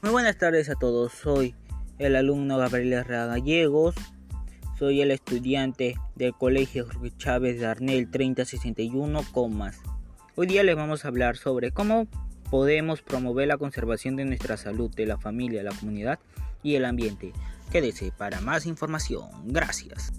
Muy buenas tardes a todos, soy el alumno Gabriel Herrera Gallegos, soy el estudiante del Colegio Jorge Chávez de Arnel 3061 Comas. Hoy día les vamos a hablar sobre cómo podemos promover la conservación de nuestra salud, de la familia, la comunidad y el ambiente. Quédese para más información. Gracias.